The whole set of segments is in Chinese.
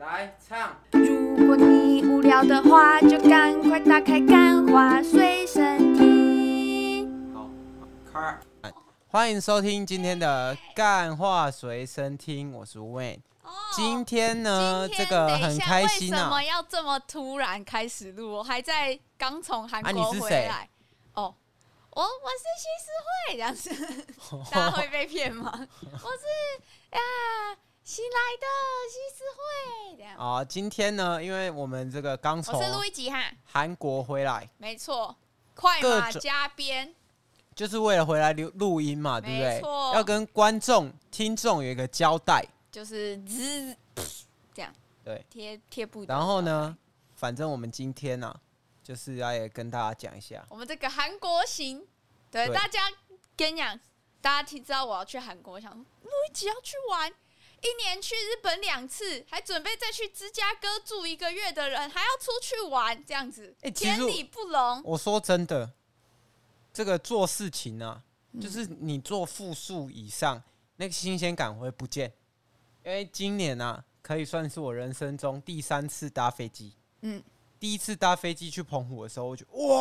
来唱。如果你无聊的话，就赶快打开《干话随身听》。好，开。欢迎收听今天的《干话随身听》，我是 Wayne。哦，今天呢，今天这个很开心啊。为什么要这么突然开始录？我还在刚从韩国回来。哦，我我是西施惠，这样子，大家会被骗吗？我是呀。新来的西施惠，这样。啊。今天呢，因为我们这个刚从我是录一集哈，韩国回来，没错，快马加鞭，就是为了回来录录音嘛，对不对？要跟观众、听众有一个交代，就是滋这样，对，贴贴布。然后呢，反正我们今天呢、啊，就是要也跟大家讲一下，我们这个韩国行，对，对。大家跟你讲，大家听知道我要去韩国，想录一集要去玩。一年去日本两次，还准备再去芝加哥住一个月的人，还要出去玩，这样子，欸、天理不容。我说真的，这个做事情啊，嗯、就是你做复数以上，那个新鲜感会不见。因为今年啊，可以算是我人生中第三次搭飞机。嗯，第一次搭飞机去澎湖的时候，我就哇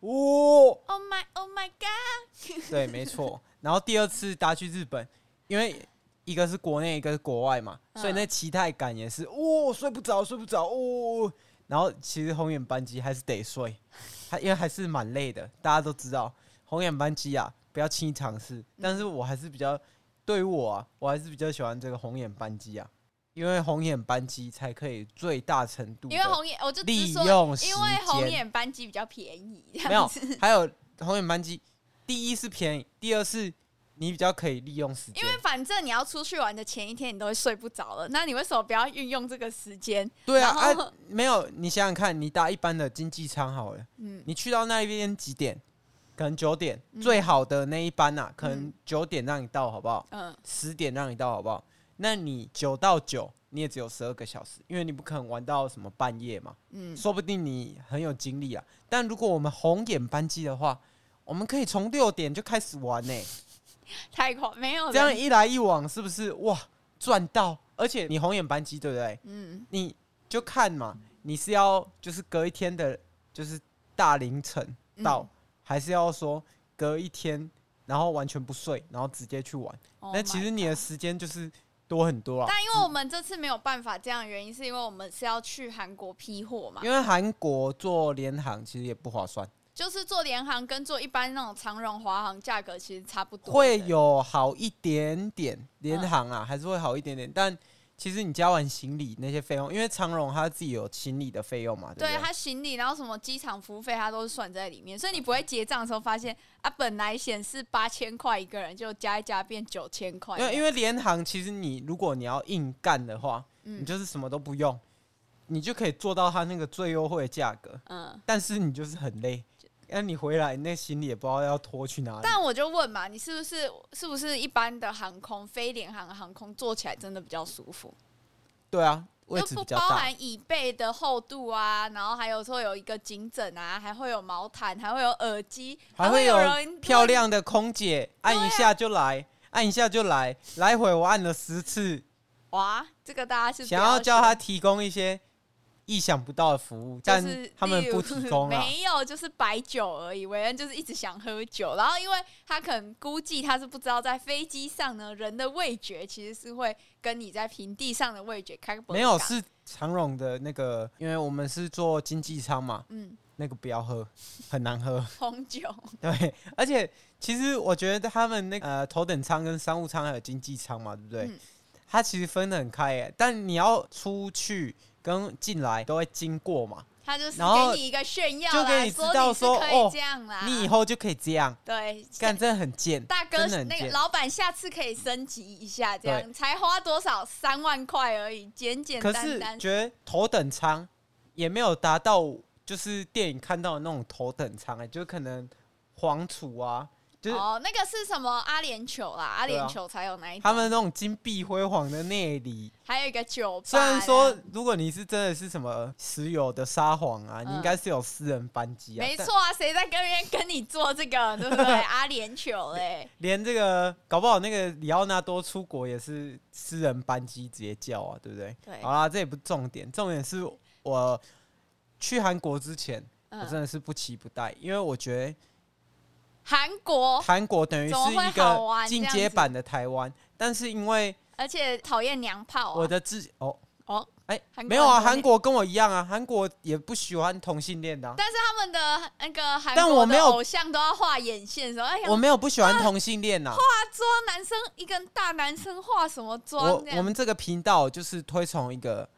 哦，Oh my Oh my God！对，没错。然后第二次搭去日本，因为一个是国内，一个是国外嘛，所以那期待感也是哦，睡不着，睡不着哦。然后其实红眼班机还是得睡，还因为还是蛮累的。大家都知道红眼班机啊，不要轻易尝试。但是我还是比较，对于我啊，我还是比较喜欢这个红眼班机啊，因为红眼班机才可以最大程度因为红眼我就利用，因为红眼班机比较便宜。没有，还有红眼班机，第一是便宜，第二是。你比较可以利用时间，因为反正你要出去玩的前一天，你都会睡不着了。那你为什么不要运用这个时间？对啊，啊，没有，你想想看，你搭一般的经济舱好了，嗯，你去到那边几点？可能九点，嗯、最好的那一班呐、啊，可能九点让你到，好不好？嗯，十点让你到，好不好？那你九到九，你也只有十二个小时，因为你不可能玩到什么半夜嘛。嗯，说不定你很有精力啊。但如果我们红眼班机的话，我们可以从六点就开始玩呢、欸。太快，没有这样一来一往，是不是哇赚到？而且你红眼班机对不对？嗯，你就看嘛，你是要就是隔一天的，就是大凌晨到，嗯、还是要说隔一天，然后完全不睡，然后直接去玩？那、oh、其实你的时间就是多很多啊。但因为我们这次没有办法这样的原因，是因为我们是要去韩国批货嘛。因为韩国做联航其实也不划算。就是做联航跟做一般那种长荣、华航价格其实差不多，会有好一点点。联航啊，还是会好一点点，但其实你加完行李那些费用，因为长荣他自己有行李的费用嘛，对不对？它行李，然后什么机场服务费，他都是算在里面，所以你不会结账的时候发现啊，本来显示八千块一个人，就加一加变九千块。因为因为联航其实你如果你要硬干的话，你就是什么都不用，你就可以做到它那个最优惠的价格。嗯，但是你就是很累。那你回来，那行李也不知道要拖去哪里。但我就问嘛，你是不是是不是一般的航空，非联航的航空坐起来真的比较舒服？对啊，位置比较大。就不包含椅背的厚度啊，然后还有说有一个颈枕啊，还会有毛毯，还会有耳机，还会有漂亮的空姐，按一下就来，啊、按一下就来，来回我按了十次。哇，这个大家是想要叫他提供一些。意想不到的服务，但是他们不提供啊。没有，就是白酒而已。韦恩就是一直想喝酒，然后因为他可能估计他是不知道，在飞机上呢，人的味觉其实是会跟你在平地上的味觉开。没有，是长荣的那个，因为我们是坐经济舱嘛，嗯，那个不要喝，很难喝 红酒。对，而且其实我觉得他们那个呃头等舱跟商务舱还有经济舱嘛，对不对？嗯、它其实分得很开耶，但你要出去。跟进来都会经过嘛，他就是给你一个炫耀，就给你知道说，说哦，你以后就可以这样，对，干真的很贱，大哥，那个老板下次可以升级一下，这样才花多少？三万块而已，简简单单。可是觉得头等舱也没有达到，就是电影看到的那种头等舱哎、欸，就可能黄储啊。就是哦，那个是什么阿联酋啦，阿联酋才有那一种。他们那种金碧辉煌的内里，还有一个酒吧。虽然说，如果你是真的是什么石油的沙皇啊，嗯、你应该是有私人班机啊。没错啊，谁在跟人跟你做这个，对不对？阿联酋嘞，连这个搞不好那个里奥纳多出国也是私人班机直接叫啊，对不对？对。好啦，这也不重点，重点是我去韩国之前，我真的是不期不待，因为我觉得。韩国，韩国等于是一个进阶版的台湾，但是因为而且讨厌娘炮、啊，我的自哦。哦，哎、欸，没有啊，韩国跟我一样啊，韩国也不喜欢同性恋的、啊，但是他们的那个韩国的偶像都要画眼线，说哎，我没有不喜欢同性恋呐、啊，化妆男生一个大男生化什么妆？我我们这个频道就是推崇一个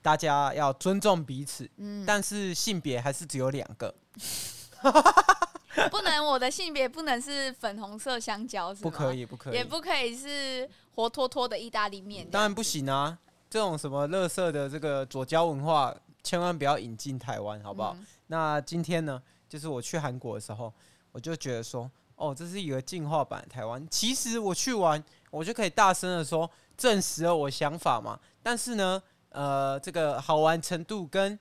大家要尊重彼此，嗯，但是性别还是只有两个。不能，我的性别不能是粉红色香蕉？不可以，不可以，也不可以是活脱脱的意大利面。当然不行啊！这种什么乐色的这个左交文化，千万不要引进台湾，好不好？嗯。那今天呢，就是我去韩国的时候，我就觉得说，哦，这是一个进化版的台湾。其实我去玩，我就可以大声的说，证实了我想法嘛。但是呢，呃，这个好玩程度跟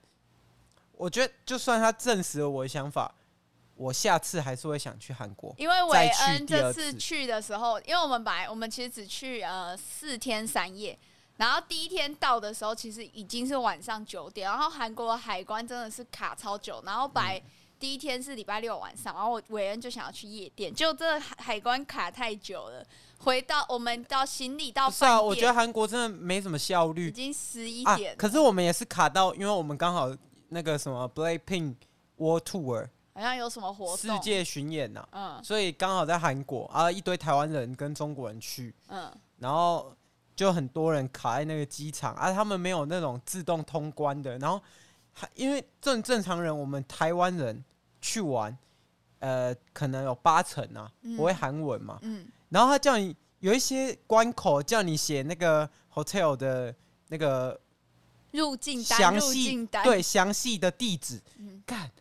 我觉得，就算他证实了我的想法。我下次还是会想去韩国，因为韦恩这次去的时候，因为我们本来我们其实只去呃四天三夜，然后第一天到的时候其实已经是晚上九点，然后韩国的海关真的是卡超久，然后本来第一天是礼拜六晚上，然后韦恩就想要去夜店，就这海关卡太久了，回到我们到行李到，是啊，我觉得韩国真的没什么效率，已经十一点，啊，可是我们也是卡到，因为我们刚好那个什么 Blackpink World Tour。好像有什么活动？世界巡演呐、啊，嗯，所以刚好在韩国啊，一堆台湾人跟中国人去，嗯，然后就很多人卡在那个机场啊，他们没有那种自动通关的，然后还因为正正常人，我们台湾人去玩，呃，可能有八成啊不会韩文嘛，嗯，然后他叫你有一些关口叫你写那个 hotel 的那个入境单，详细对详细的地址，嗯，干。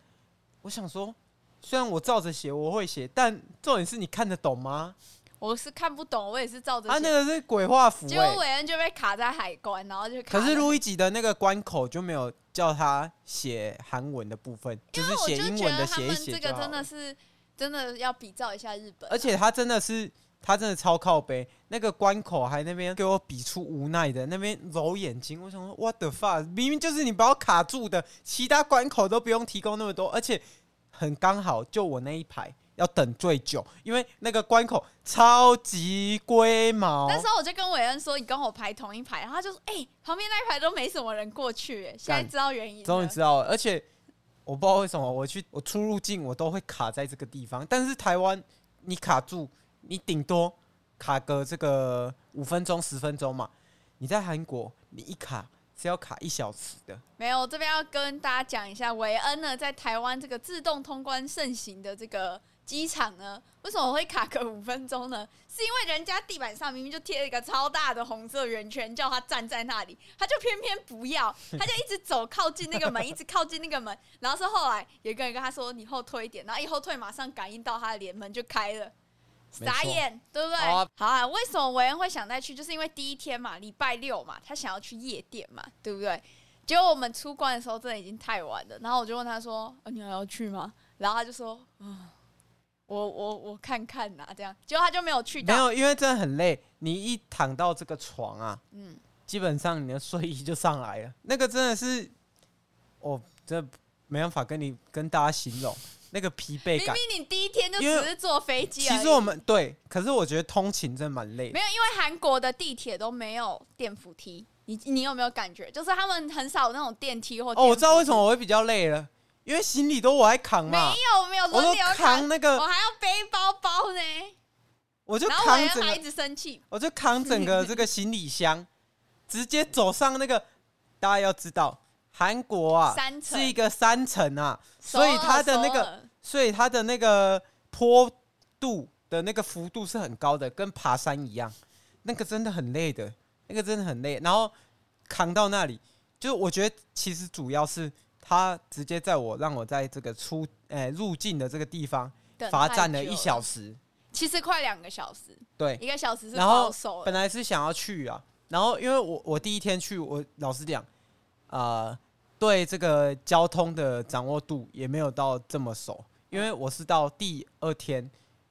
我想说，虽然我照着写，我会写，但重点是你看得懂吗？我是看不懂，我也是照着写。他、啊、那个是鬼画符、欸，结果韦恩就被卡在海关，然后就卡。可是路易吉的那个关口就没有叫他写韩文的部分，就是写英文的写一写。这个真的是真的要比照一下日本、啊，而且他真的是他真的超靠背，那个关口还那边给我比出无奈的那边揉眼睛。我想说，What the fuck？明明就是你把我卡住的，其他关口都不用提供那么多，而且。很刚好，就我那一排要等最久，因为那个关口超级龟毛。那时候我就跟韦恩说：“你跟我排同一排。”然后他就说：“哎、欸，旁边那一排都没什么人过去。”哎，现在知道原因，终于知道了。而且我不知道为什么，我去我出入境我都会卡在这个地方。但是台湾你卡住，你顶多卡个这个五分钟、十分钟嘛。你在韩国，你一卡。是要卡一小时的，没有。我这边要跟大家讲一下，韦恩呢，在台湾这个自动通关盛行的这个机场呢，为什么会卡个五分钟呢？是因为人家地板上明明就贴了一个超大的红色圆圈，叫他站在那里，他就偏偏不要，他就一直走靠近那个门，一直靠近那个门，然后是后来有一个人跟他说：“你后退一点。”然后一后退，马上感应到他的脸门就开了。傻眼，对不对？好啊，好啊，为什么维恩会想再去？就是因为第一天嘛，礼拜六嘛，他想要去夜店嘛，对不对？结果我们出关的时候，真的已经太晚了。然后我就问他说：“啊、你还要去吗？”然后他就说：“啊，我我我看看呐，这样。”结果他就没有去到。没有，因为真的很累。你一躺到这个床啊，嗯，基本上你的睡意就上来了。那个真的是，我真的没办法跟你跟大家形容。那个疲惫感，明明你第一天就只是坐飞机。其实我们对，可是我觉得通勤真的蛮累的。没有，因为韩国的地铁都没有电扶梯。你你有没有感觉？就是他们很少那种电梯或哦，我知道为什么我会比较累了，因为行李都我来扛嘛。没有没有，我都扛那个，我还要背包包呢。我就扛整个，然后我一直生气，我就扛整个这个行李箱，直接走上那个。大家要知道。韩国啊，是一个山城啊，所以它的那个，所以它的那个坡度的那个幅度是很高的，跟爬山一样，那个真的很累的，那个真的很累。然后扛到那里，就我觉得其实主要是他直接在我让我在这个出呃入境的这个地方罚站了一小时。其实快两个小时，对，一个小时是然后。本来是想要去啊，然后因为我我第一天去，我老实讲，呃，对这个交通的掌握度也没有到这么熟，因为我是到第二天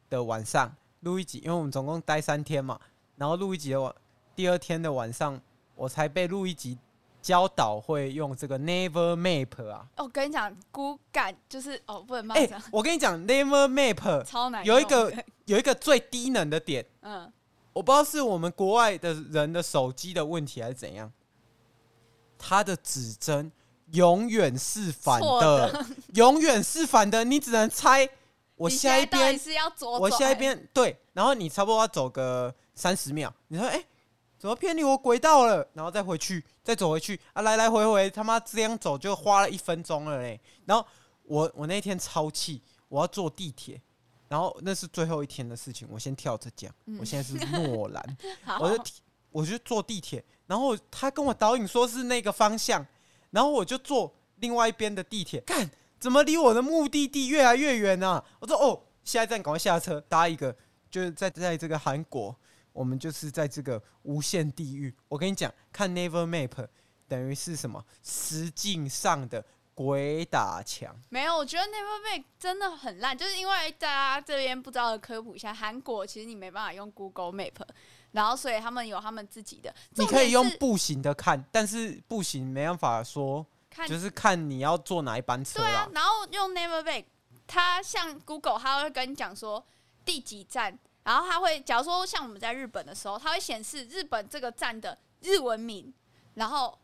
的晚上录一集，因为我们总共待三天嘛，然后录一集的晚，第二天的晚上我才被录一集。教导会用这个 Never Map 啊！哦，我跟你讲，骨感就是哦，不能哎、欸，我跟你讲，Never Map 超难，有一个有一个最低能的点，嗯，我不知道是我们国外的人的手机的问题还是怎样，它的指针永远是反的，的 永远是反的，你只能猜我下一边是要左，我下一边对，然后你差不多要走个三十秒，你说哎。欸怎么偏离我轨道了？然后再回去，再走回去啊！来来回回，他妈这样走就花了一分钟了嘞。然后我我那天超气，我要坐地铁，然后那是最后一天的事情，我先跳着讲。嗯、我现在是诺兰，我就我就坐地铁，然后他跟我导引说是那个方向，然后我就坐另外一边的地铁，看怎么离我的目的地越来越远啊！我说哦，下一站赶快下车，搭一个，就是在在这个韩国。我们就是在这个无限地狱。我跟你讲，看 Never Map 等于是什么？实境上的鬼打墙。没有，我觉得 Never Map 真的很烂，就是因为大家这边不知道的科普一下，韩国其实你没办法用 Google Map，然后所以他们有他们自己的。你可以用步行的看，但是步行没办法说，看就是看你要坐哪一班车。对啊，然后用 Naver Map，它像 Google，它会跟你讲说第几站。然后它会，假如说像我们在日本的时候，它会显示日本这个站的日文名，然后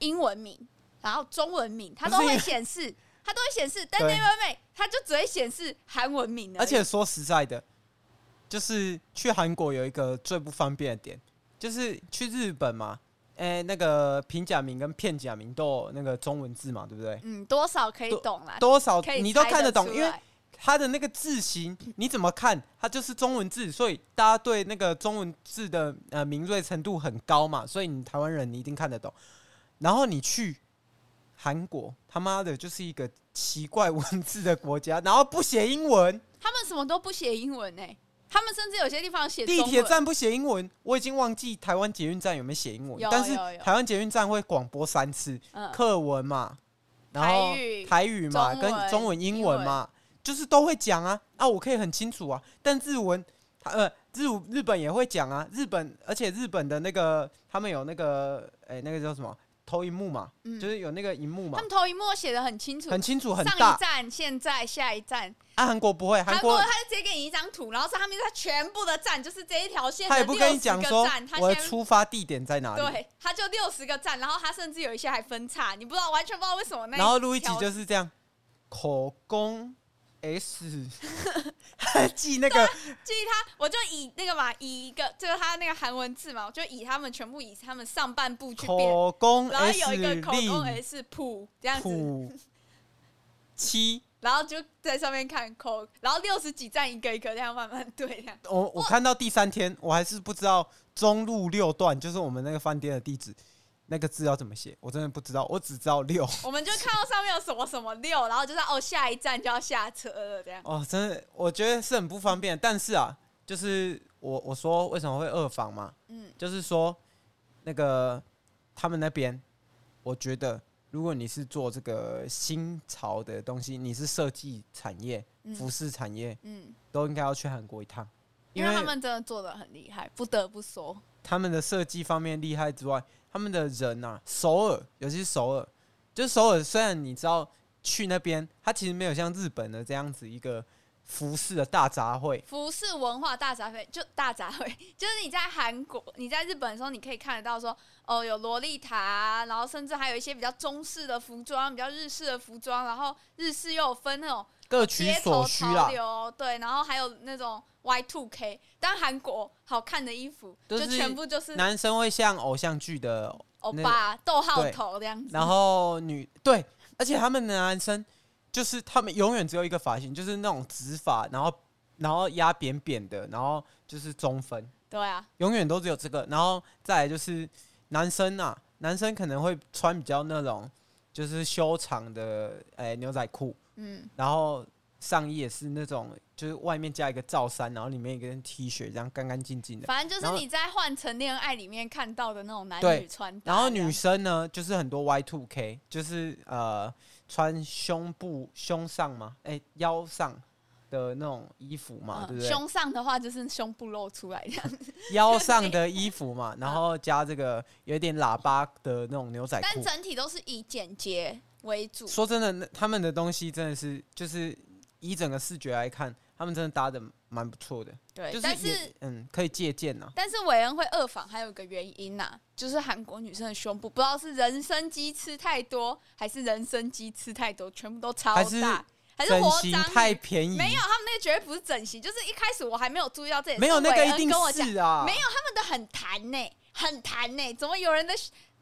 英文名，然后中文名，它都会显示，它都会显示。但 Naver Map 它就只会显示韩文名。而且说实在的，就是去韩国有一个最不方便的点，就是去日本嘛，哎，那个平假名跟片假名都有那个中文字嘛，对不对？嗯，多少可以懂啦，多少你都看得懂，因为。它的那个字形你怎么看？它就是中文字，所以大家对那个中文字的呃敏锐程度很高嘛，所以你台湾人你一定看得懂。然后你去韩国，他妈的就是一个奇怪文字的国家，然后不写英文，他们什么都不写英文呢、欸？他们甚至有些地方写地铁站不写英文，我已经忘记台湾捷运站有没有写英文，但是台湾捷运站会广播三次课文嘛，然后台语嘛跟中文英文嘛。就是都会讲啊啊，我可以很清楚啊。但日文，他呃日日本也会讲啊。日本而且日本的那个他们有那个哎、欸，那个叫什么投影幕嘛，嗯、就是有那个荧幕嘛。他们投影幕写的很清楚，很清楚，很大。上一站、现在、下一站。啊，韩国不会，韩国他就直接给你一张图，然后上面他全部的站就是这一条线。他也不跟你讲说我的出发地点在哪里。对，他就六十个站，然后他甚至有一些还分叉，你不知道，完全不知道为什么那。然后录一集就是这样，口供。S，记那个记他，我就以那个嘛，以一个就是他那个韩文字嘛，我就以他们全部以他们上半部去变，口供然后有一个口供 S 普这样子，七，然后就在上面看口，然后六十几站一个一个这样慢慢对这样。我我看到第三天，我还是不知道中路六段就是我们那个饭店的地址。那个字要怎么写？我真的不知道，我只知道六。我们就看到上面有什么什么六，然后就是哦，下一站就要下车了，这样。哦，真的，我觉得是很不方便。但是啊，就是我我说为什么会二房嘛？嗯，就是说那个他们那边，我觉得如果你是做这个新潮的东西，你是设计产业、服饰产业，嗯，都应该要去韩国一趟，因为他们真的做的很厉害，不得不说。他们的设计方面厉害之外，他们的人呐、啊，首尔，尤其是首尔，就是首尔。虽然你知道去那边，它其实没有像日本的这样子一个服饰的大杂烩，服饰文化大杂烩，就大杂烩，就是你在韩国、你在日本的时候，你可以看得到说，哦，有洛丽塔、啊，然后甚至还有一些比较中式的服装，比较日式的服装，然后日式又有分那种各取所需啦，对，然后还有那种。Y two K，但韩国好看的衣服就全部就是男生会像偶像剧的欧巴逗号头这样子，然后女对，而且他们的男生就是他们永远只有一个发型，就是那种直发，然后然后压扁扁的，然后就是中分，对啊，永远都只有这个，然后再来就是男生啊，男生可能会穿比较那种就是修长的诶、欸、牛仔裤，嗯，然后。上衣也是那种，就是外面加一个罩衫，然后里面一个 T 恤，这样干干净净的。反正就是你在《换成恋爱》里面看到的那种男女穿搭。然后女生呢，就是很多 Y two K，就是呃穿胸部胸上嘛，哎、欸、腰上的那种衣服嘛，嗯、对不对？胸上的话就是胸部露出来这样子。腰上的衣服嘛，然后加这个有点喇叭的那种牛仔裤。但整体都是以简洁为主。说真的，那他们的东西真的是就是。以整个视觉来看，他们真的搭的蛮不错的。对，就是但是嗯，可以借鉴呐。但是韦恩会二访，还有一个原因呐、啊，就是韩国女生的胸部，不知道是人参鸡吃太多，还是人参鸡吃太多，全部都超大，还是，还是整形太便宜？没有，他们那个绝对不是整形，就是一开始我还没有注意到这点。没有那个一定是啊，没有他们的很弹呢、欸，很弹呢、欸，怎么有人的？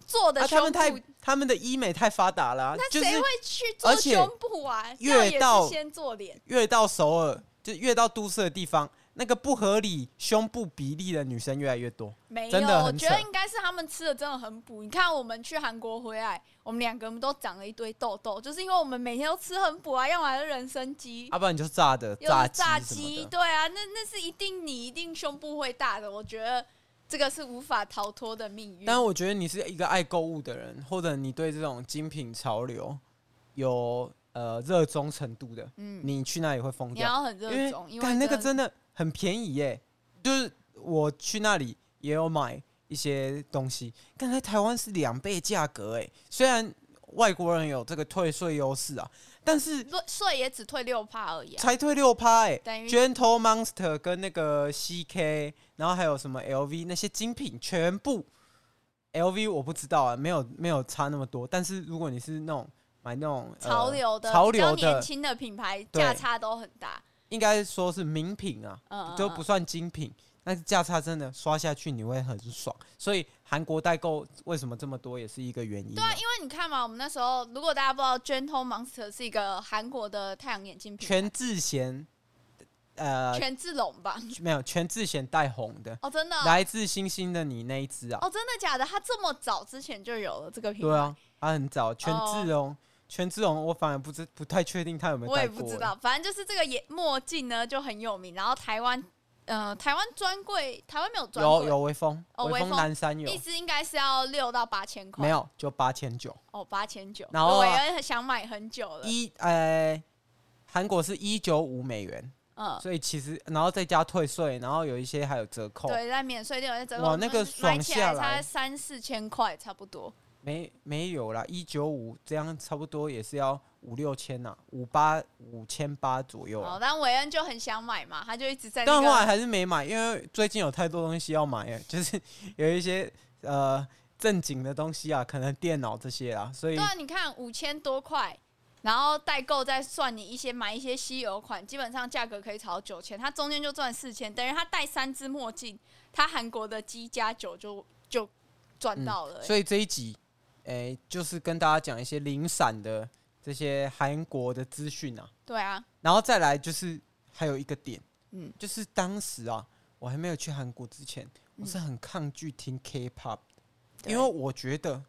做的胸部、啊、他们太他们的医美太发达了、啊，那谁会去做胸部啊？越到先做脸，越到首尔就越到都市的地方，那个不合理胸部比例的女生越来越多。没有，我觉得应该是他们吃的真的很补。你看我们去韩国回来，我们两个人都长了一堆痘痘，就是因为我们每天都吃很补啊，要么是人参鸡，要、啊、不然你就炸的炸炸鸡，对啊，那那是一定你一定胸部会大的，我觉得。这个是无法逃脱的命运。但我觉得你是一个爱购物的人，或者你对这种精品潮流有呃热衷程度的，嗯，你去那里会疯掉。你要很热衷，因为，因为那个真的很便宜耶。就是我去那里也有买一些东西，刚才台湾是两倍价格哎，虽然外国人有这个退税优势啊。但是税也只退六趴而已，啊，才退六趴哎。Gentle Monster 跟那个 CK，然后还有什么 LV 那些精品，全部 LV 我不知道啊，没有没有差那么多。但是如果你是那种买那种潮流的、呃、潮流的年轻的品牌，价差都很大。应该说是名品啊，嗯，都不算精品。但是价差真的刷下去你会很爽，所以韩国代购为什么这么多也是一个原因。对啊，因为你看嘛，我们那时候如果大家不知道，Gentle Monster 是一个韩国的太阳眼镜品牌。全智贤，呃，全智龙吧？没有，全智贤带红的哦，真的，来自星星的你那一只啊？哦，真的假的？他这么早之前就有了这个品牌？对啊，他很早。全智龙，权志龙，我反而不知不太确定他有没有。我也不知道，反正就是这个眼墨镜呢就很有名，然后台湾。呃，台湾专柜，台湾没有专柜，有有微风，哦，微风南山有，意思应该是要六到八千块，没有，就八千九，哦，八千九，然后我也想买很久了，一呃，韩国是一九五美元，嗯，所以其实然后再加退税，然后有一些还有折扣，对，在免税店有些折扣，哇，那个爽下来。才三四千块差不多，没没有啦，一九五这样差不多也是要。五六千呐、啊，五八五千八左右。哦，但韦恩就很想买嘛，他就一直在、那个。但后来还是没买，因为最近有太多东西要买哎，就是有一些呃正经的东西啊，可能电脑这些啊，所以。对啊，你看五千多块，然后代购再算你一些买一些稀有款，基本上价格可以炒到九千，他中间就赚四千，等于他戴三只墨镜，他韩国的机加九就就赚到了、欸嗯。所以这一集，哎、欸，就是跟大家讲一些零散的。这些韩国的资讯啊，对啊，然后再来就是还有一个点，嗯，就是当时啊，我还没有去韩国之前，我是很抗拒听 K-pop 的，因为我觉得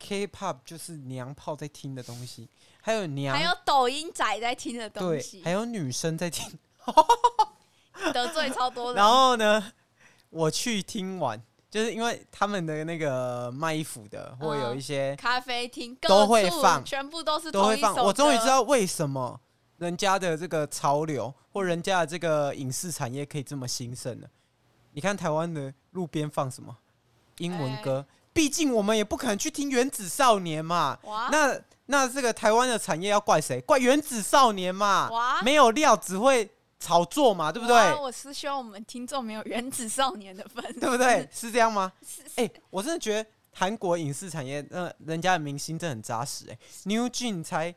K-pop 就是娘炮在听的东西，还有娘，还有抖音仔在听的东西，对，还有女生在听，得罪超多人。然后呢，我去听完。就是因为他们的那个卖衣服的，或有一些咖啡厅都会放，全部都是都会放。我终于知道为什么人家的这个潮流或人家的这个影视产业可以这么兴盛了。你看台湾的路边放什么英文歌？毕竟我们也不可能去听原子少年嘛。那那这个台湾的产业要怪谁？怪原子少年嘛？没有料只会。炒作嘛，对不对？我是希望我们听众没有原子少年的粉丝，对不对？是这样吗？哎、欸，我真的觉得韩国影视产业，那人家的明星真的很扎实。哎，New Jeans 才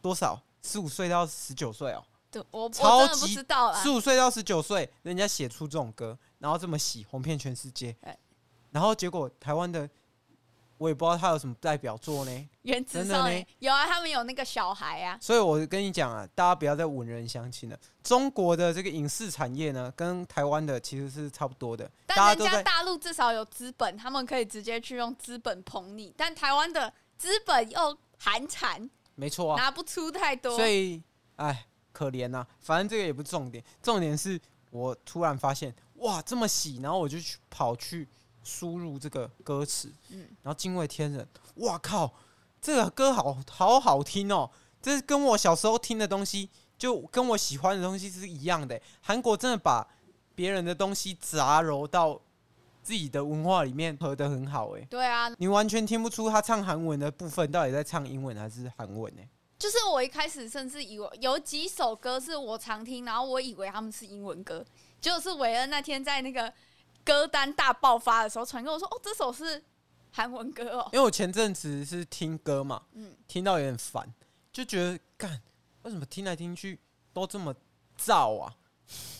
多少？十五岁到十九岁哦。对，我超级不知道啊。十五岁到十九岁，人家写出这种歌，然后这么洗，红遍全世界。然后结果台湾的。我也不知道他有什么代表作呢？原子少年有啊，他们有那个小孩啊。所以我跟你讲啊，大家不要再文人相亲了。中国的这个影视产业呢，跟台湾的其实是差不多的。但人家大陆至少有资本，他们可以直接去用资本捧你。但台湾的资本又寒蝉，没错啊，拿不出太多。所以，哎，可怜呐、啊。反正这个也不是重点，重点是我突然发现，哇，这么喜，然后我就去跑去输入这个歌词，嗯，然后惊为天人，哇靠，这个歌好好好听哦，这是跟我小时候听的东西，就跟我喜欢的东西是一样的。韩国真的把别人的东西杂糅到自己的文化里面，合得很好哎。对啊，你完全听不出他唱韩文的部分到底在唱英文还是韩文呢？就是我一开始甚至以为有几首歌是我常听，然后我以为他们是英文歌，就是韦恩那天在那个歌单大爆发的时候传给我说：“哦，这首是韩文歌哦。”因为我前阵子是听歌嘛，嗯，听到有点烦，就觉得干为什么听来听去都这么燥啊？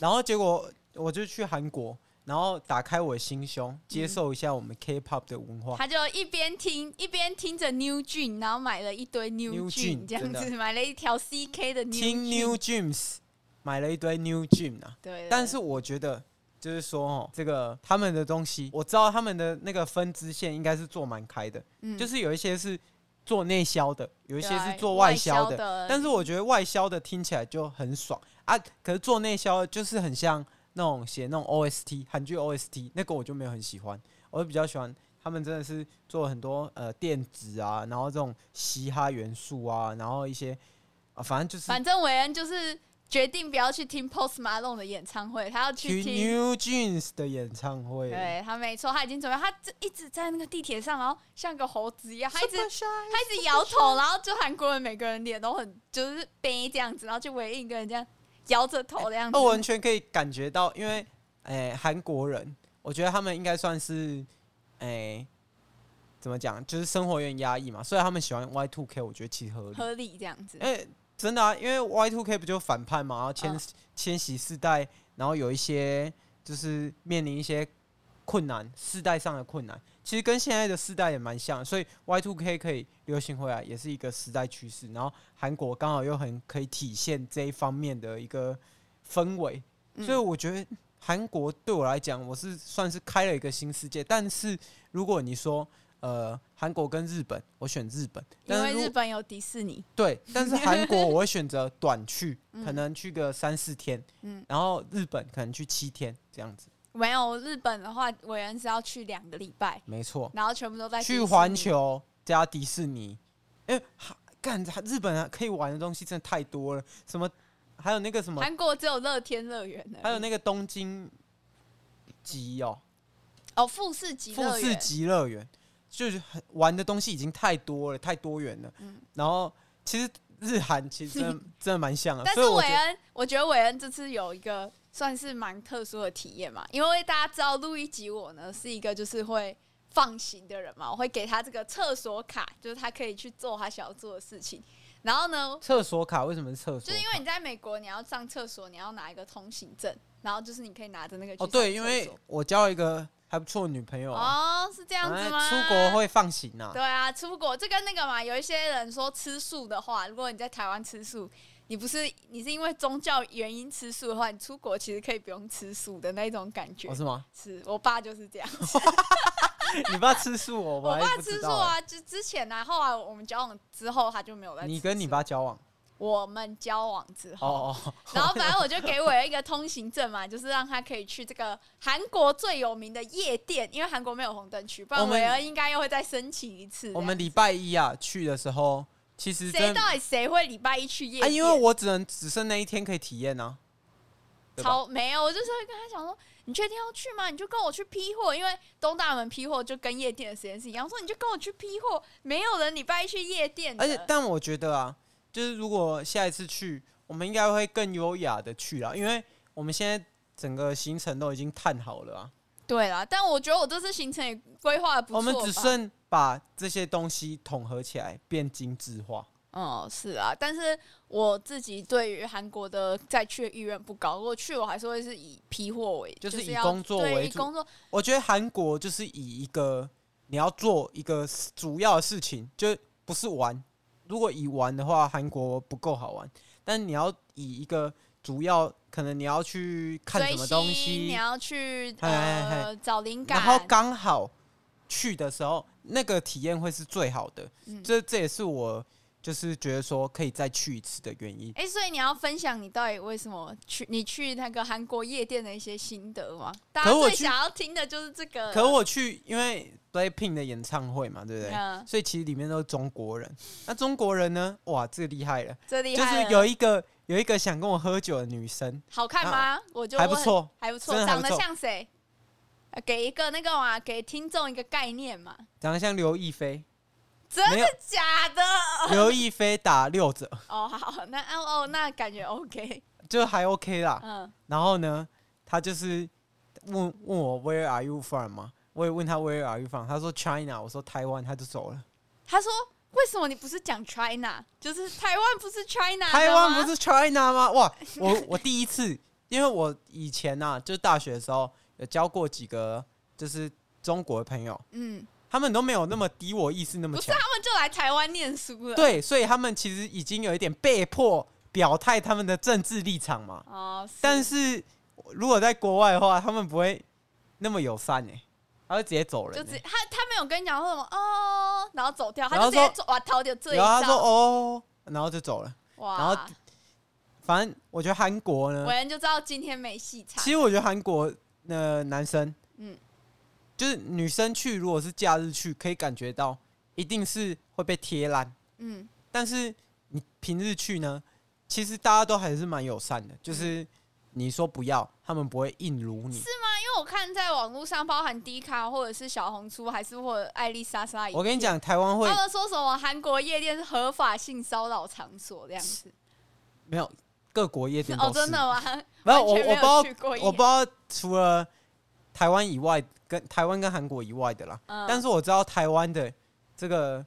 然后结果我就去韩国。然后打开我的心胸，接受一下我们 K-pop 的文化。他就一边听一边听着 New Jeans，然后买了一堆 New Jeans 这样子，买了一条 CK 的 New。听 New Jeans，买了一堆 New Jeans 啊。对。但是我觉得，就是说哦，这个他们的东西，我知道他们的那个分支线应该是做蛮开的，嗯，就是有一些是做内销的，有一些是做外销的。但是我觉得外销的听起来就很爽啊，可是做内销就是很像。那种写那种 OST 韩剧 OST 那个我就没有很喜欢，我就比较喜欢他们真的是做很多呃电子啊，然后这种嘻哈元素啊，然后一些啊反正就是反正韦恩就是决定不要去听 Post Malone 的演唱会，他要去听 New Jeans 的演唱会。对他没错，他已经准备，他一直在那个地铁上，然后像个猴子一样，他一直他一直摇头，然后就韩国人每个人脸都很就是悲这样子，然后就唯一一个人这样。摇着头的样子，我完全可以感觉到，因为，诶，韩国人，我觉得他们应该算是，诶，怎么讲，就是生活有点压抑嘛，所以他们喜欢 Y Two K，我觉得其实合理，合理这样子。诶，真的啊，因为 Y Two K 不就反叛嘛，然后千千禧世代，然后有一些就是面临一些困难，世代上的困难。其实跟现在的世代也蛮像，所以 Y Two K 可以流行回来，也是一个时代趋势。然后韩国刚好又很可以体现这一方面的一个氛围，所以我觉得韩国对我来讲，我是算是开了一个新世界。但是如果你说呃韩国跟日本，我选日本，因为日本有迪士尼。对，但是韩国 我会选择短去，可能去个三四天，嗯。然后日本可能去七天这样子。没有日本的话，韦恩是要去两个礼拜，没错，然后全部都在去环球加迪士尼。哎，干，日本啊，可以玩的东西真的太多了，什么还有那个什么，韩国只有乐天乐园，还有那个东京极哦，哦富士急富士急乐园，就是很玩的东西已经太多了，太多元了。嗯，然后其实日韩其实真的 真的蛮像的，但是韦恩，我觉得韦恩这次有一个。算是蛮特殊的体验嘛，因为大家知道路易吉我呢是一个就是会放行的人嘛，我会给他这个厕所卡，就是他可以去做他想要做的事情。然后呢，厕所卡为什么是厕所？就是因为你在美国，你要上厕所，你要拿一个通行证，然后就是你可以拿着那个。哦，对，因为我交一个还不错女朋友哦，是这样子吗？出国会放行啊？对啊，出国就跟那个嘛，有一些人说吃素的话，如果你在台湾吃素。你不是你是因为宗教原因吃素的话，你出国其实可以不用吃素的那种感觉。哦、是吗？是我爸就是这样。你爸吃素，我我爸吃素啊，就之前呢、啊，后来我们交往之后，他就没有再吃。你跟你爸交往？我们交往之后，哦哦然后反正我就给我一个通行证嘛，就是让他可以去这个韩国最有名的夜店，因为韩国没有红灯区，不然韦恩应该又会再申请一次。我们礼拜一啊去的时候。其实谁到底谁会礼拜一去夜店？啊，因为我只能只剩那一天可以体验呢、啊。超没有，我就是会跟他讲说：“你确定要去吗？你就跟我去批货，因为东大门批货就跟夜店的时间是一样。说你就跟我去批货，没有人礼拜一去夜店。而且，但我觉得啊，就是如果下一次去，我们应该会更优雅的去了，因为我们现在整个行程都已经探好了啊。对啦，但我觉得我这次行程也规划的不错。我们只剩。把这些东西统合起来变精致化。哦，是啊，但是我自己对于韩国的再去的意愿不高。如果去，我还是会是以批货为，就是以工作为主。我觉得韩国就是以一个你要做一个主要的事情，就不是玩。如果以玩的话，韩国不够好玩。但你要以一个主要，可能你要去看什么东西，你要去呃找灵感，然后刚好去的时候。那个体验会是最好的，嗯、这这也是我就是觉得说可以再去一次的原因。哎、欸，所以你要分享你到底为什么去？你去那个韩国夜店的一些心得吗？大家最想要听的就是这个。可我去，因为 BLACKPINK 的演唱会嘛，对不对？嗯、所以其实里面都是中国人。那中国人呢？哇，这厉害了！这厉害就是有一个有一个想跟我喝酒的女生，好看吗？我就还不错，还不错，长得像谁？给一个那个嘛，给听众一个概念嘛。长得像刘亦菲。真的假的？刘亦菲打六折。哦，好，那哦哦，那感觉 OK，就还 OK 啦。嗯。然后呢，他就是问问我 Where are you from 嘛？我也问他 Where are you from？他说 China，我说台湾，他就走了。他说为什么你不是讲 China？就是台湾不是 China？台湾不是 China 吗？哇，我 我第一次，因为我以前呐、啊，就是大学的时候有交过几个就是中国的朋友。嗯。他们都没有那么敌我意识那么强，不是他们就来台湾念书了。对，所以他们其实已经有一点被迫表态他们的政治立场嘛。哦，是。但是如果在国外的话，他们不会那么友善哎，他会直接走人。就直他他没有跟你讲说什么哦，然后走掉，他就直接走啊，逃掉这一招。然后他说哦，然后就走了。哇。然后反正我觉得韩国呢，我人就知道今天没戏唱。其实我觉得韩国的男生，嗯。就是女生去，如果是假日去，可以感觉到一定是会被贴烂。嗯，但是你平日去呢，其实大家都还是蛮友善的。就是你说不要，他们不会硬撸你。是吗？因为我看在网络上，包含 D 卡或者是小红书，还是或者艾丽莎莎。我跟你讲，台湾会他们说什么韩国夜店是合法性骚扰场所这样子？没有，各国夜店。哦，真的吗？没有，我我不知道，我不知道除了台湾以外。跟台湾跟韩国以外的啦，嗯、但是我知道台湾的这个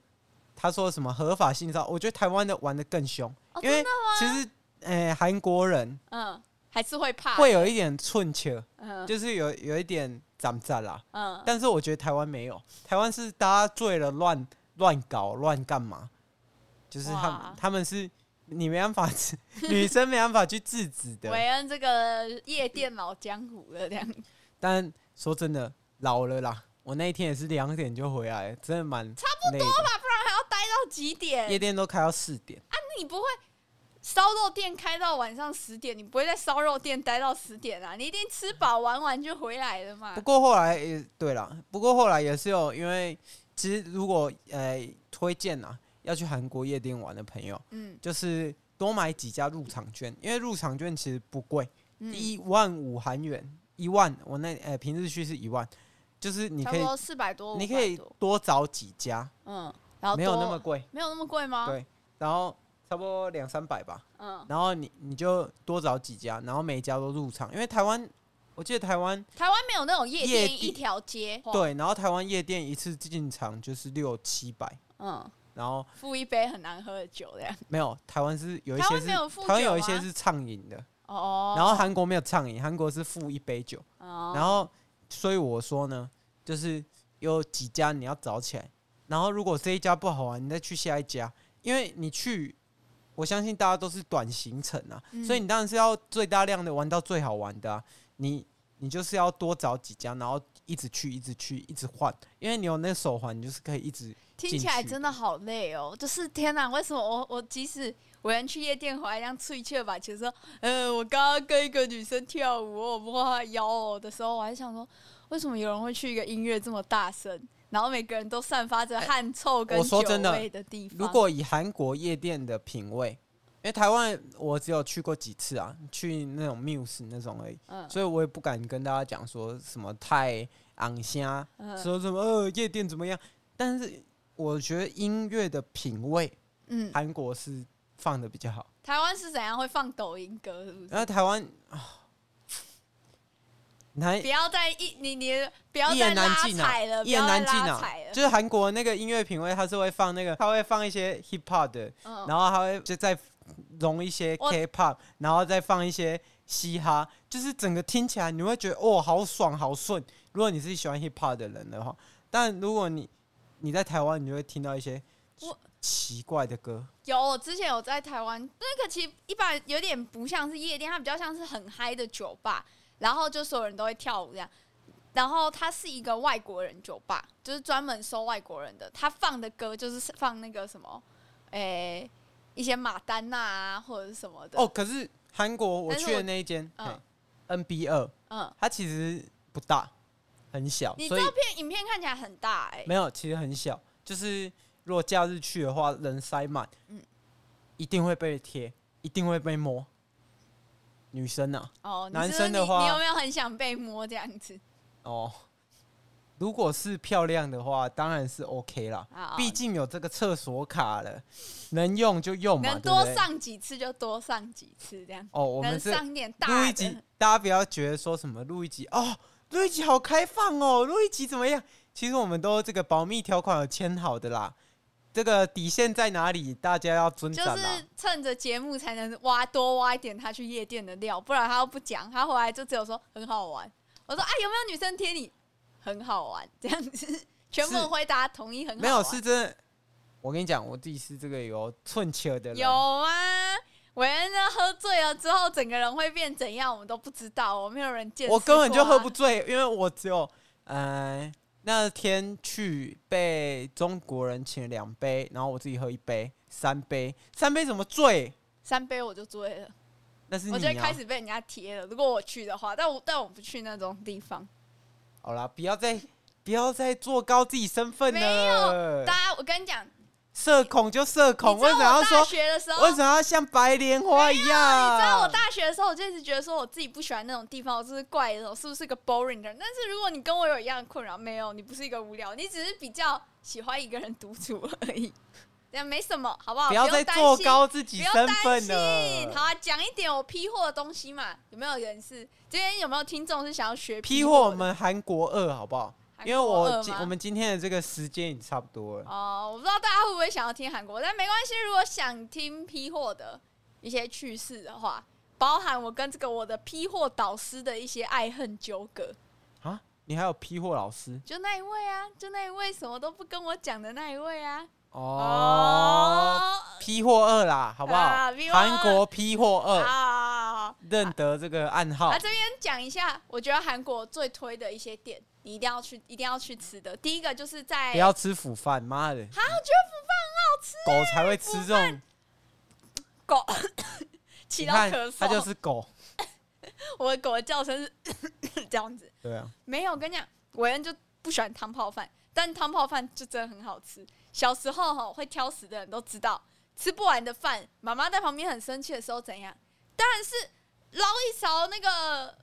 他说什么合法性上，我觉得台湾的玩的更凶，哦、因为其实诶韩国人嗯还是会怕，会有一点寸切，嗯、就是有有一点长在啦，嗯，但是我觉得台湾没有，台湾是大家醉了乱乱搞乱干嘛，就是他们他们是你没办法，女生没办法去制止的，韦恩这个夜店老江湖的这样，但说真的。老了啦，我那一天也是两点就回来，真的蛮差不多吧，不然还要待到几点？夜店都开到四点啊！你不会烧肉店开到晚上十点，你不会在烧肉店待到十点啊？你一定吃饱玩完就回来了嘛。不过后来也对了，不过后来也是有，因为其实如果呃推荐啊，要去韩国夜店玩的朋友，嗯，就是多买几家入场券，因为入场券其实不贵，一万五韩元，一万，我那呃平日去是一万。就是你可以四百多，你可以多。找几家，嗯，然后没有那么贵，没有那么贵吗？对，然后差不多两三百吧，嗯，然后你你就多找几家，然后每一家都入场，因为台湾，我记得台湾台湾没有那种夜店一条街，对，然后台湾夜店一次进场就是六七百，嗯，然后付一杯很难喝的酒这样，没有，台湾是有一些是台湾有一些是畅饮的，哦，然后韩国没有畅饮，韩国是付一杯酒，哦。然后。所以我说呢，就是有几家你要找起来，然后如果这一家不好玩，你再去下一家，因为你去，我相信大家都是短行程啊，嗯、所以你当然是要最大量的玩到最好玩的啊，你你就是要多找几家，然后一直去，一直去，一直换，因为你有那手环，你就是可以一直。听起来真的好累哦，就是天哪，为什么我我即使我人去夜店回来，这样脆切吧，其实说，呃，我刚刚跟一个女生跳舞，我摸她腰哦的时候，我还想说，为什么有人会去一个音乐这么大声，然后每个人都散发着汗臭跟酒味的地方？如果以韩国夜店的品味，因为台湾我只有去过几次啊，去那种 Muse 那种而已，嗯，所以我也不敢跟大家讲说什么太昂香，嗯、说什么呃夜店怎么样，但是。我觉得音乐的品味，嗯，韩国是放的比较好。台湾是怎样会放抖音歌？是不是？然后台湾啊，不要再一你你不要再拉踩了，一言难尽啊！就是韩国那个音乐品味，他是会放那个，他会放一些 hip hop 的，然后他会就再融一些 K-pop，然后再放一些嘻哈，就是整个听起来你会觉得哦，好爽好顺。如果你是喜欢 hip hop 的人的话，但如果你你在台湾，你就会听到一些奇怪的歌。有，我之前有在台湾，那个其实一般有点不像是夜店，它比较像是很嗨的酒吧，然后就所有人都会跳舞这样。然后它是一个外国人酒吧，就是专门收外国人的。他放的歌就是放那个什么诶、欸、一些马丹娜啊或者是什么的。哦，可是韩国我去的那一间，嗯，NB 二，嗯，它其实不大，很小。你照片、影片看起来很大，哎，没有，其实很小。就是如果假日去的话，人塞满，嗯，一定会被贴，一定会被摸。女生呢？哦，男生的话，你有没有很想被摸这样子？哦。如果是漂亮的话，当然是 OK 啦。毕竟有这个厕所卡了，能用就用嘛。能多上几次就多上几次，这样。哦，我们是上点大录一集，大家不要觉得说什么录一集哦，录一集好开放哦，录一集怎么样？其实我们都这个保密条款有签好的啦。这个底线在哪里？大家要尊重。就是趁着节目才能挖多挖一点他去夜店的料，不然他又不讲，他回来就只有说很好玩。我说啊，有没有女生贴你？很好玩，这样子全部回答同意，很好玩。没有是真的，我跟你讲，我自己是这个有寸切的人。有啊，韦恩呢喝醉了之后，整个人会变怎样，我们都不知道。我没有人见、啊，我根本就喝不醉，因为我只有呃那天去被中国人请了两杯，然后我自己喝一杯，三杯，三杯怎么醉？三杯我就醉了。那是你、啊、我就开始被人家贴了。如果我去的话，但我但我不去那种地方。好啦，不要再不要再做高自己身份了。没有，大家，我跟你讲，社恐就社恐。为什么要说？为什么要像白莲花一样？你知道我大学的时候，我就一直觉得说我自己不喜欢那种地方，我就是怪的，我是不是个 boring 的人？但是如果你跟我有一样的困扰，没有，你不是一个无聊，你只是比较喜欢一个人独处而已。这样没什么，好不好？不要再做高自己身份了。好啊，讲一点我批货的东西嘛。有没有人是今天有没有听众是想要学批货？我们韩国二好不好？因为我今我们今天的这个时间已经差不多了。哦，我不知道大家会不会想要听韩国，但没关系。如果想听批货的一些趣事的话，包含我跟这个我的批货导师的一些爱恨纠葛啊。你还有批货老师？就那一位啊，就那一位什么都不跟我讲的那一位啊。哦，批货二啦，好不好？韩国批货二，认得这个暗号。啊，这边讲一下，我觉得韩国最推的一些店，你一定要去，一定要去吃的。第一个就是在不要吃腐饭，妈的！好，我觉得腐饭很好吃，狗才会吃这种狗，气到咳嗽，它就是狗。我的狗的叫声是 这样子。对啊，没有，我跟你讲，伟恩就不喜欢汤泡饭，但汤泡饭就真的很好吃。小时候哈会挑食的人都知道，吃不完的饭，妈妈在旁边很生气的时候怎样？当然是捞一勺那个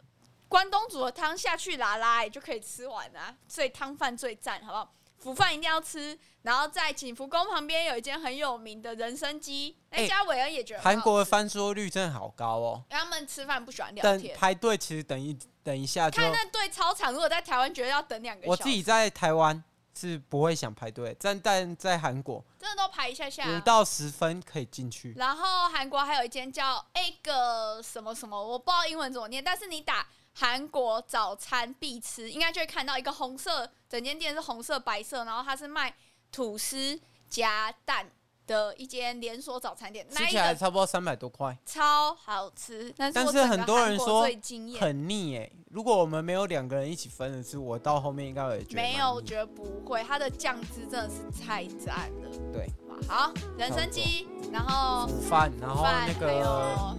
关东煮的汤下去拉拉，就可以吃完啊。所以汤饭最赞，好不好？福饭一定要吃。然后在景福宫旁边有一间很有名的人参鸡，那家伟恩也觉得韩国的翻桌率真的好高哦。他们吃饭不喜欢聊天，等排队其实等一等一下就看那队超长。如果在台湾觉得要等两个小时，我自己在台湾。是不会想排队，但但在韩国真的都排一下下，五到十分可以进去。然后韩国还有一间叫 egg 什么什么，我不知道英文怎么念，但是你打韩国早餐必吃，应该就会看到一个红色，整间店是红色白色，然后它是卖吐司夹蛋。的一间连锁早餐店，吃起来差不多三百多块，超好吃。但是，但是很多人说很腻哎。如果我们没有两个人一起分着吃，我到后面应该会觉得没有，我觉得不会。它的酱汁真的是太赞了。对，好，人参鸡，然后饭，然后那个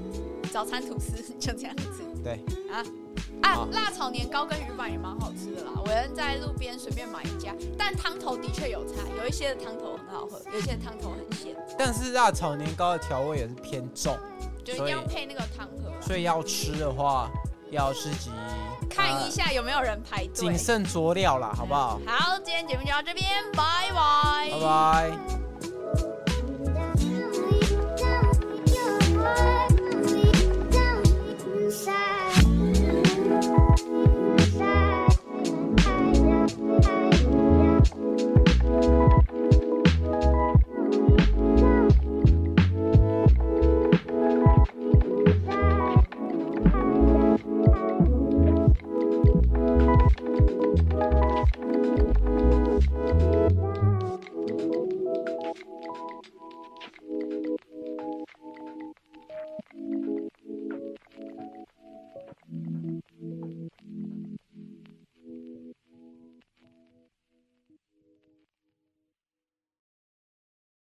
早餐吐司，就这样子。对啊。啊，辣炒年糕跟鱼板也蛮好吃的啦。我人在路边随便买一家，但汤头的确有差，有一些的汤头很好喝，有一些汤头很咸。但是辣炒年糕的调味也是偏重，就一定要配那个汤喝。所以要吃的话，要自己看一下有没有人排队，谨慎酌料啦，好不好？好，今天节目就到这边，拜拜拜拜。